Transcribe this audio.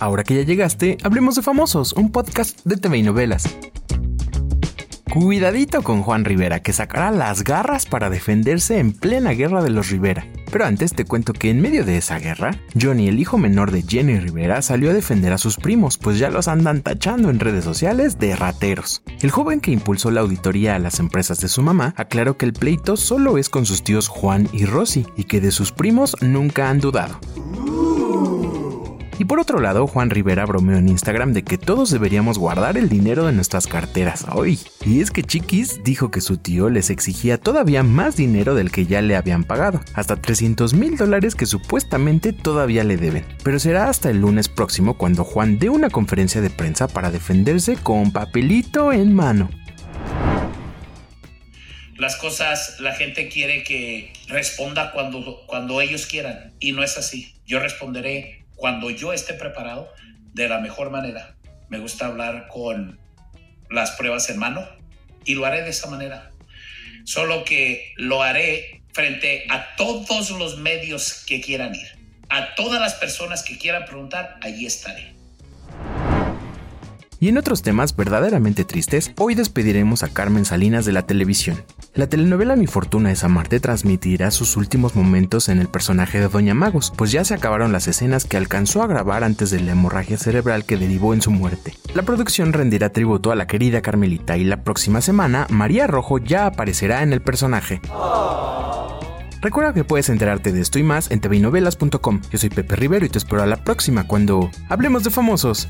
Ahora que ya llegaste, hablemos de Famosos, un podcast de TV y novelas. Cuidadito con Juan Rivera, que sacará las garras para defenderse en plena guerra de los Rivera. Pero antes te cuento que en medio de esa guerra, Johnny, el hijo menor de Jenny Rivera, salió a defender a sus primos, pues ya los andan tachando en redes sociales de rateros. El joven que impulsó la auditoría a las empresas de su mamá aclaró que el pleito solo es con sus tíos Juan y Rosy, y que de sus primos nunca han dudado. Y por otro lado, Juan Rivera bromeó en Instagram de que todos deberíamos guardar el dinero de nuestras carteras hoy. Y es que Chiquis dijo que su tío les exigía todavía más dinero del que ya le habían pagado, hasta 300 mil dólares que supuestamente todavía le deben. Pero será hasta el lunes próximo cuando Juan dé una conferencia de prensa para defenderse con papelito en mano las cosas la gente quiere que responda cuando, cuando ellos quieran y no es así. Yo responderé cuando yo esté preparado de la mejor manera. Me gusta hablar con las pruebas en mano y lo haré de esa manera. Solo que lo haré frente a todos los medios que quieran ir. A todas las personas que quieran preguntar, allí estaré. Y en otros temas verdaderamente tristes, hoy despediremos a Carmen Salinas de la televisión. La telenovela Mi Fortuna es Amarte transmitirá sus últimos momentos en el personaje de Doña Magos, pues ya se acabaron las escenas que alcanzó a grabar antes de la hemorragia cerebral que derivó en su muerte. La producción rendirá tributo a la querida Carmelita y la próxima semana María Rojo ya aparecerá en el personaje. Recuerda que puedes enterarte de esto y más en tvinovelas.com. Yo soy Pepe Rivero y te espero a la próxima cuando hablemos de famosos.